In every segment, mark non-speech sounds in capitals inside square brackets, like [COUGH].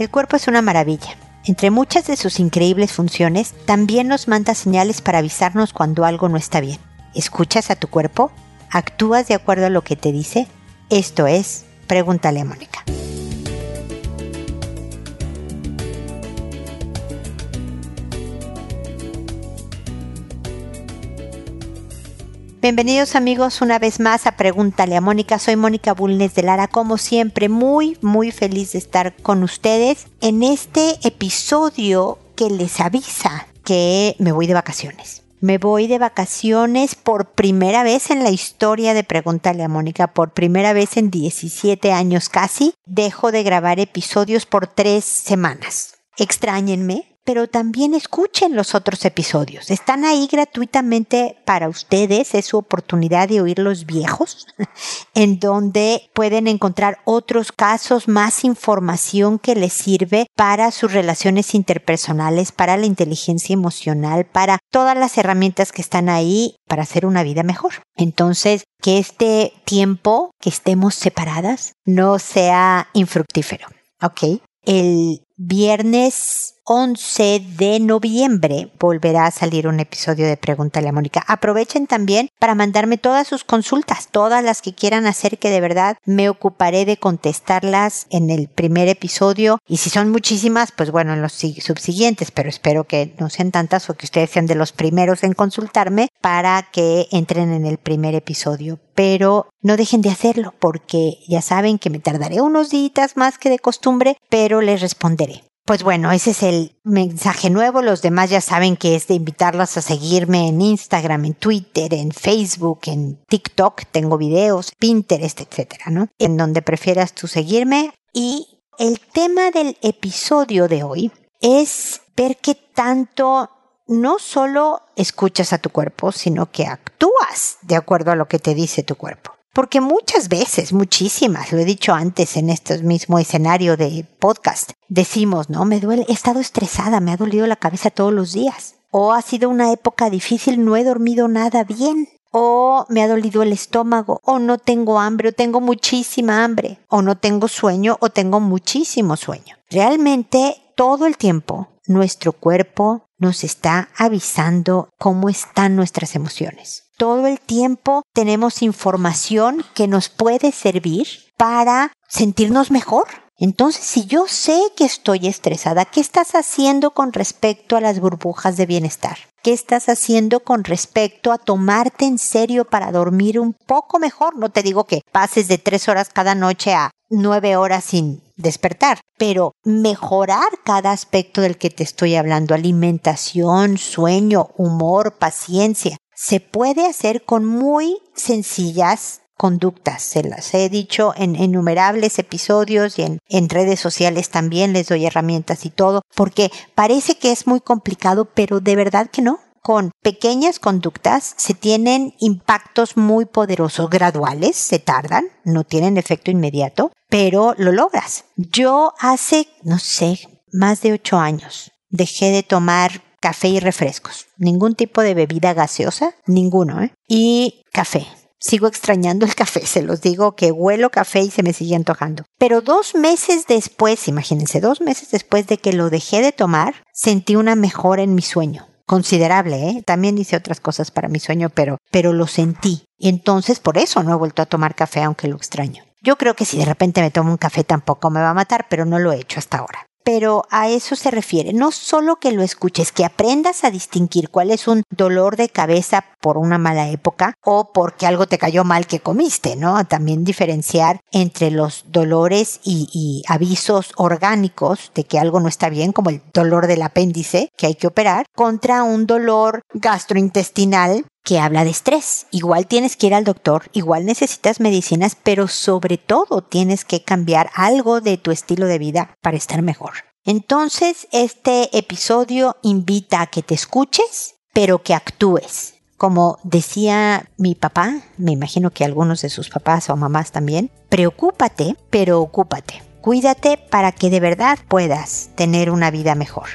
El cuerpo es una maravilla. Entre muchas de sus increíbles funciones, también nos manda señales para avisarnos cuando algo no está bien. ¿Escuchas a tu cuerpo? ¿Actúas de acuerdo a lo que te dice? Esto es, pregúntale a Mónica. Bienvenidos amigos una vez más a Pregúntale a Mónica. Soy Mónica Bulnes de Lara, como siempre, muy, muy feliz de estar con ustedes en este episodio que les avisa que me voy de vacaciones. Me voy de vacaciones por primera vez en la historia de Pregúntale a Mónica, por primera vez en 17 años casi. Dejo de grabar episodios por tres semanas. Extrañenme, pero también escuchen los otros episodios. Están ahí gratuitamente para ustedes. Es su oportunidad de oír los viejos, [LAUGHS] en donde pueden encontrar otros casos, más información que les sirve para sus relaciones interpersonales, para la inteligencia emocional, para todas las herramientas que están ahí para hacer una vida mejor. Entonces, que este tiempo que estemos separadas no sea infructífero. ¿Ok? El viernes 11 de noviembre volverá a salir un episodio de Pregúntale a Mónica. Aprovechen también para mandarme todas sus consultas, todas las que quieran hacer, que de verdad me ocuparé de contestarlas en el primer episodio. Y si son muchísimas, pues bueno, en los subsiguientes, pero espero que no sean tantas o que ustedes sean de los primeros en consultarme para que entren en el primer episodio. Pero no dejen de hacerlo porque ya saben que me tardaré unos días más que de costumbre, pero les responderé. Pues bueno, ese es el mensaje nuevo. Los demás ya saben que es de invitarlos a seguirme en Instagram, en Twitter, en Facebook, en TikTok. Tengo videos, Pinterest, etcétera, ¿no? En donde prefieras tú seguirme. Y el tema del episodio de hoy es ver qué tanto no solo escuchas a tu cuerpo, sino que actúas de acuerdo a lo que te dice tu cuerpo. Porque muchas veces, muchísimas, lo he dicho antes en este mismo escenario de podcast, decimos, no, me duele, he estado estresada, me ha dolido la cabeza todos los días. O ha sido una época difícil, no he dormido nada bien. O me ha dolido el estómago, o no tengo hambre, o tengo muchísima hambre, o no tengo sueño, o tengo muchísimo sueño. Realmente todo el tiempo nuestro cuerpo nos está avisando cómo están nuestras emociones todo el tiempo tenemos información que nos puede servir para sentirnos mejor. Entonces, si yo sé que estoy estresada, ¿qué estás haciendo con respecto a las burbujas de bienestar? ¿Qué estás haciendo con respecto a tomarte en serio para dormir un poco mejor? No te digo que pases de tres horas cada noche a nueve horas sin despertar, pero mejorar cada aspecto del que te estoy hablando, alimentación, sueño, humor, paciencia, se puede hacer con muy sencillas conductas. Se las he dicho en innumerables episodios y en, redes sociales también les doy herramientas y todo, porque parece que es muy complicado, pero de verdad que no. Con pequeñas conductas se tienen impactos muy poderosos, graduales, se tardan, no tienen efecto inmediato, pero lo logras. Yo hace, no sé, más de ocho años dejé de tomar café y refrescos. Ningún tipo de bebida gaseosa, ninguno, ¿eh? Y café. Sigo extrañando el café, se los digo que huelo café y se me sigue antojando. Pero dos meses después, imagínense, dos meses después de que lo dejé de tomar, sentí una mejora en mi sueño. Considerable, ¿eh? También hice otras cosas para mi sueño, pero, pero lo sentí. Y entonces por eso no he vuelto a tomar café, aunque lo extraño. Yo creo que si de repente me tomo un café tampoco me va a matar, pero no lo he hecho hasta ahora pero a eso se refiere. No solo que lo escuches, que aprendas a distinguir cuál es un dolor de cabeza por una mala época o porque algo te cayó mal que comiste, ¿no? También diferenciar entre los dolores y, y avisos orgánicos de que algo no está bien, como el dolor del apéndice que hay que operar, contra un dolor gastrointestinal que habla de estrés. Igual tienes que ir al doctor, igual necesitas medicinas, pero sobre todo tienes que cambiar algo de tu estilo de vida para estar mejor. Entonces, este episodio invita a que te escuches, pero que actúes. Como decía mi papá, me imagino que algunos de sus papás o mamás también, preocúpate, pero ocúpate. Cuídate para que de verdad puedas tener una vida mejor.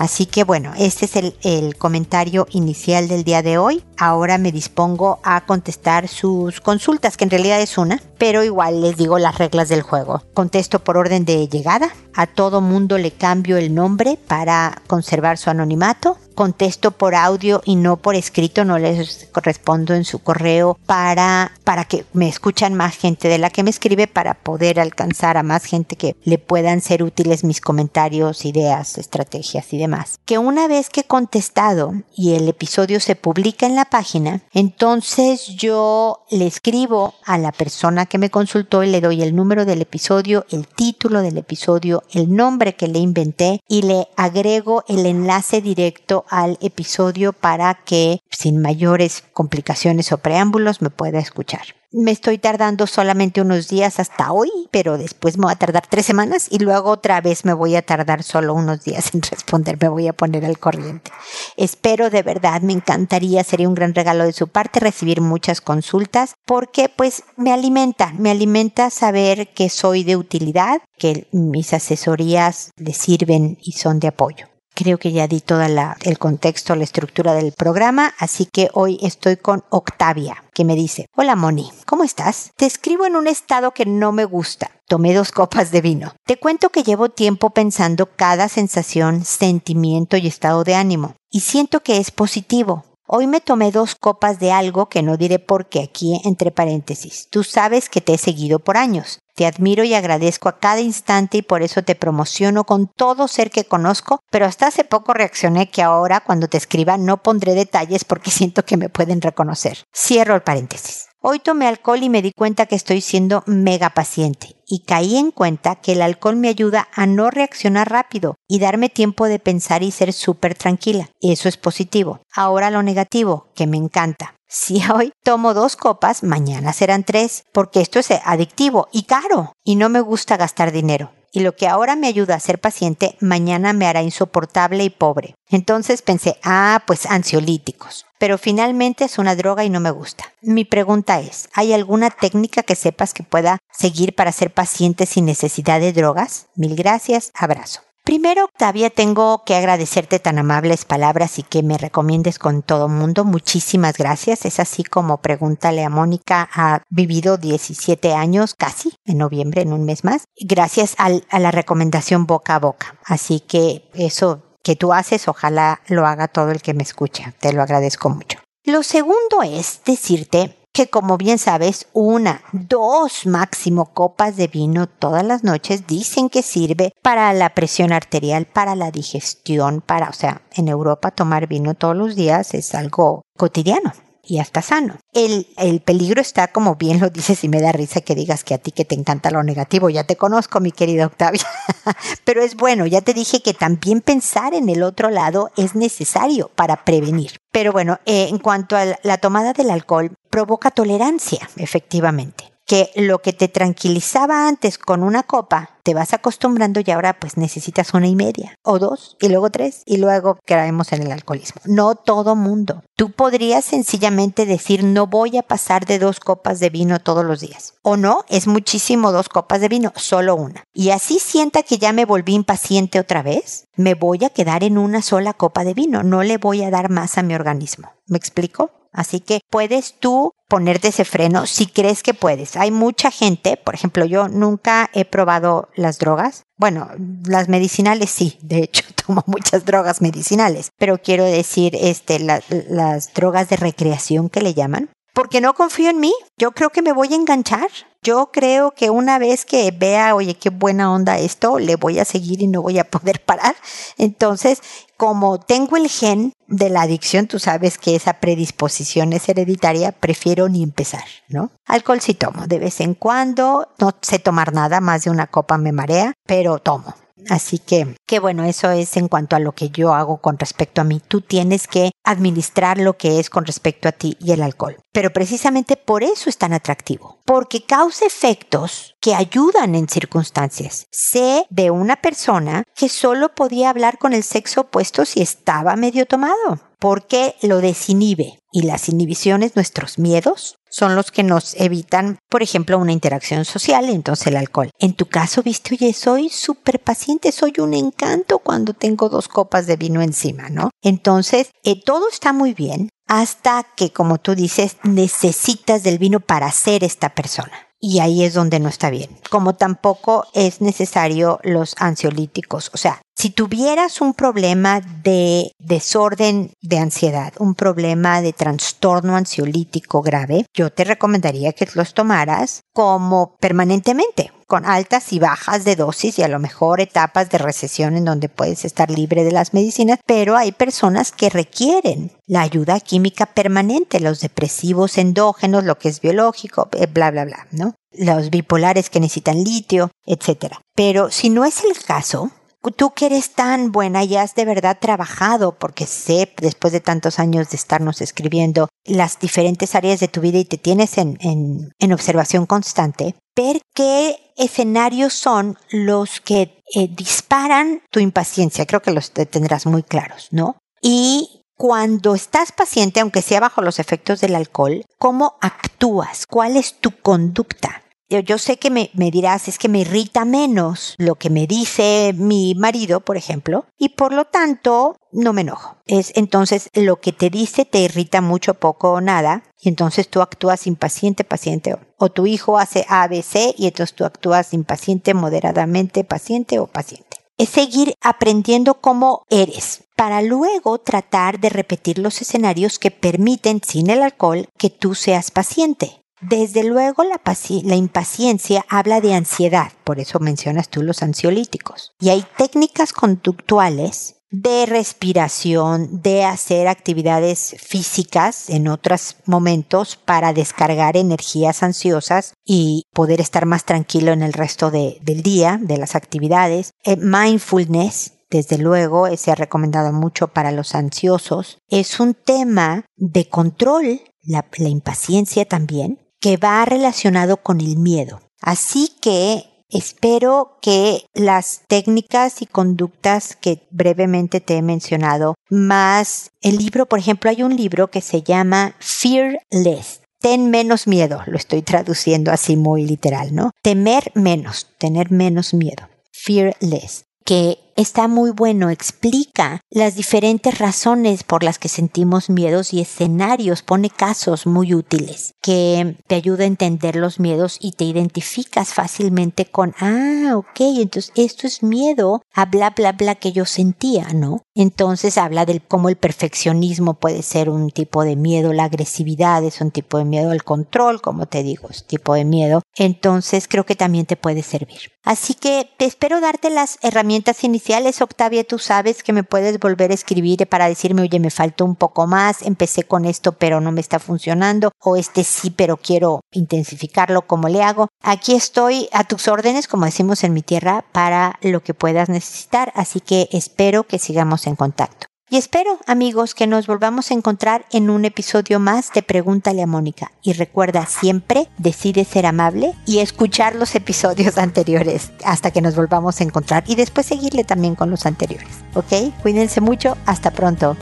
Así que bueno, este es el, comentario inicial del día de hoy. Ahora me dispongo a contestar sus consultas, que en realidad es una, pero igual les digo las reglas del juego. Contesto por orden de llegada, a todo mundo le cambio el nombre para conservar su anonimato, contesto por audio y no por escrito, no les respondo en su correo para, para que me escuchan más gente de la que me escribe para poder alcanzar a más gente que le puedan ser útiles mis comentarios, ideas, estrategias y demás. Que una vez que he contestado y el episodio se publica en la página, entonces yo le escribo a la persona que me consultó y le doy el número del episodio, el título del episodio, el nombre que le inventé y le agrego el enlace directo al episodio para que sin mayores complicaciones o preámbulos me pueda escuchar. Me estoy tardando solamente unos días hasta hoy, pero después me voy a tardar tres semanas y luego otra vez me voy a tardar solo unos días en responder, me voy a poner al corriente. Espero de verdad, me encantaría, sería un gran regalo de su parte recibir muchas consultas porque pues me alimenta, me alimenta saber que soy de utilidad, que mis asesorías le sirven y son de apoyo. Creo que ya di todo el contexto, la estructura del programa, así que hoy estoy con Octavia, que me dice, hola Moni, ¿cómo estás? Te escribo en un estado que no me gusta. Tomé dos copas de vino. Te cuento que llevo tiempo pensando cada sensación, sentimiento y estado de ánimo, y siento que es positivo. Hoy me tomé dos copas de algo que no diré por qué aquí entre paréntesis. Tú sabes que te he seguido por años. Te admiro y agradezco a cada instante y por eso te promociono con todo ser que conozco, pero hasta hace poco reaccioné que ahora cuando te escriba no pondré detalles porque [LAUGHS] siento que me pueden reconocer. Cierro el paréntesis. Hoy tomé alcohol y me di cuenta que estoy siendo mega paciente y caí en cuenta que el alcohol me ayuda a no reaccionar rápido y darme tiempo de pensar y ser súper tranquila. Eso es positivo. Ahora lo negativo, que me encanta. [LAUGHS] Si hoy tomo dos copas, mañana serán tres, porque esto es adictivo y caro y no me gusta gastar dinero y lo que ahora me ayuda a ser paciente, mañana me hará insoportable y pobre. Entonces pensé, ah, pues ansiolíticos. Pero finalmente es una droga y no me gusta. Mi pregunta es, ¿hay alguna técnica que sepas que pueda seguir para ser paciente sin necesidad de drogas? Mil gracias, abrazo. Primero, Octavia, tengo que agradecerte tan amables palabras y que me recomiendes con todo mundo. Muchísimas gracias. Es así como Pregúntale a Mónica ha vivido 17 años casi, en noviembre, en un mes más, gracias a la recomendación boca a boca. Así que eso que tú haces, ojalá lo haga todo el que me escucha. Te lo agradezco mucho. Lo segundo es decirte que como bien sabes, una, dos máximo copas de vino todas las noches dicen que sirve para la presión arterial, para la digestión, para, o sea, en Europa tomar vino todos los días es algo cotidiano y hasta sano. El, el, peligro está, como bien lo dices, y me da risa que digas que a ti que te encanta lo negativo, ya te conozco, mi querida Octavia, [LAUGHS] pero es bueno, ya te dije que también pensar en el otro lado es necesario para prevenir. Pero bueno, eh, en cuanto a la tomada del alcohol, provoca tolerancia, efectivamente que lo que te tranquilizaba antes con una copa, te vas acostumbrando y ahora pues necesitas una y media o dos y luego tres y luego caemos en el alcoholismo. No todo mundo. Tú podrías sencillamente decir no voy a pasar de dos copas de vino todos los días. O no, es muchísimo dos copas de vino, solo una. Y así sienta que ya me volví impaciente otra vez, me voy a quedar en una sola copa de vino, no le voy a dar más a mi organismo. ¿Me explico? Así que puedes tú ponerte ese freno si crees que puedes. Hay mucha gente, por ejemplo, yo nunca he probado las drogas. Bueno, las medicinales sí, de hecho [LAUGHS] tomo muchas drogas medicinales, pero quiero decir, este, las drogas de recreación que le llaman, porque no confío en mí. Yo creo que me voy a enganchar. Yo creo que una vez que vea, oye, qué buena onda esto, le voy a seguir y no voy a poder [LAUGHS] parar. Entonces, como tengo el gen de la adicción, tú sabes que esa predisposición es hereditaria, prefiero ni empezar, ¿no? Alcohol sí tomo de vez en cuando, no sé tomar nada, más de una copa me marea, pero tomo. Así que, qué bueno, eso es en cuanto a lo que yo hago con respecto a mí. Tú tienes que administrar lo que es con respecto a ti y el alcohol. Pero precisamente por eso es tan atractivo, porque causa efectos que ayudan en circunstancias. Sé de una persona que solo podía hablar con el sexo opuesto si estaba medio tomado porque lo desinhibe. Y las inhibiciones, nuestros miedos, son los que nos evitan, por ejemplo, una interacción social, entonces el alcohol. En tu caso, viste, oye, soy súper paciente, soy un encanto cuando tengo dos copas de vino encima, ¿no? Entonces, eh, todo está muy bien hasta que, como tú dices, necesitas del vino para ser esta persona. Y ahí es donde no está bien. Como tampoco es necesario los ansiolíticos. O sea, si tuvieras un problema de desorden de ansiedad, un problema de trastorno ansiolítico grave, yo te recomendaría que los tomaras como permanentemente, con altas y bajas de dosis y a lo mejor etapas de recesión en donde puedes estar libre de las medicinas, pero hay personas que requieren la ayuda química permanente, los depresivos endógenos, lo que es biológico, eh, bla, bla, bla, ¿no? Los bipolares que necesitan litio, etc. Pero si no es el caso, tú que eres tan buena y has de verdad trabajado, porque sé, después de tantos años de estarnos escribiendo, las diferentes áreas de tu vida y te tienes en, en, observación constante, ver qué escenarios son los que eh, disparan tu impaciencia. Creo que los tendrás muy claros, ¿no? Y cuando estás paciente, aunque sea bajo los efectos del alcohol, ¿cómo actúas? ¿Cuál es tu conducta? Yo sé que me, dirás, es que me irrita menos lo que me dice mi marido, por ejemplo, y por lo tanto no me enojo. Es entonces lo que te dice te irrita mucho, poco o nada, y entonces tú actúas impaciente, paciente, o tu hijo hace ABC y entonces tú actúas impaciente, moderadamente, paciente o paciente. Es seguir aprendiendo cómo eres para luego tratar de repetir los escenarios que permiten, sin el alcohol, que tú seas paciente. Desde luego la, impaciencia habla de ansiedad, por eso mencionas tú los ansiolíticos. Y hay técnicas conductuales de respiración, de hacer actividades físicas en otros momentos para descargar energías ansiosas y poder estar más tranquilo en el resto del día, de las actividades. Eh, mindfulness, desde luego, se ha recomendado mucho para los ansiosos. Es un tema de control, la impaciencia también, que va relacionado con el miedo. Así que espero que las técnicas y conductas que brevemente te he mencionado, más el libro, por ejemplo, hay un libro que se llama Fearless. Ten menos miedo, lo estoy traduciendo así muy literal, ¿no? Temer menos, tener menos miedo. Fearless, que está muy bueno, explica las diferentes razones por las que sentimos miedos y escenarios, pone casos muy útiles que te ayuda a entender los miedos y te identificas fácilmente con, ah, ok, entonces esto es miedo a bla, bla, bla que yo sentía, ¿no? Entonces habla del cómo el perfeccionismo puede ser un tipo de miedo, la agresividad es un tipo de miedo, el control, como te digo, es un tipo de miedo. Entonces creo que también te puede servir. Así que espero darte las herramientas iniciales. Octavia, tú sabes que me puedes volver a escribir para decirme, oye, me faltó un poco más, empecé con esto, pero no me está funcionando, o este sí, pero quiero intensificarlo, ¿cómo le hago? Aquí estoy a tus órdenes, como decimos en mi tierra, para lo que puedas necesitar, así que espero que sigamos en contacto. Y espero, amigos, que nos volvamos a encontrar en un episodio más de Pregúntale a Mónica. Y recuerda siempre, decide ser amable y escuchar los episodios [LAUGHS] anteriores hasta que nos volvamos a encontrar y después seguirle también con los anteriores. ¿Ok? Cuídense mucho. Hasta pronto.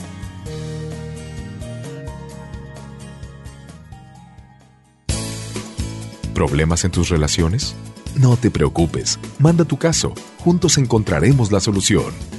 ¿Problemas en tus relaciones? No te preocupes, manda tu caso, juntos encontraremos la solución.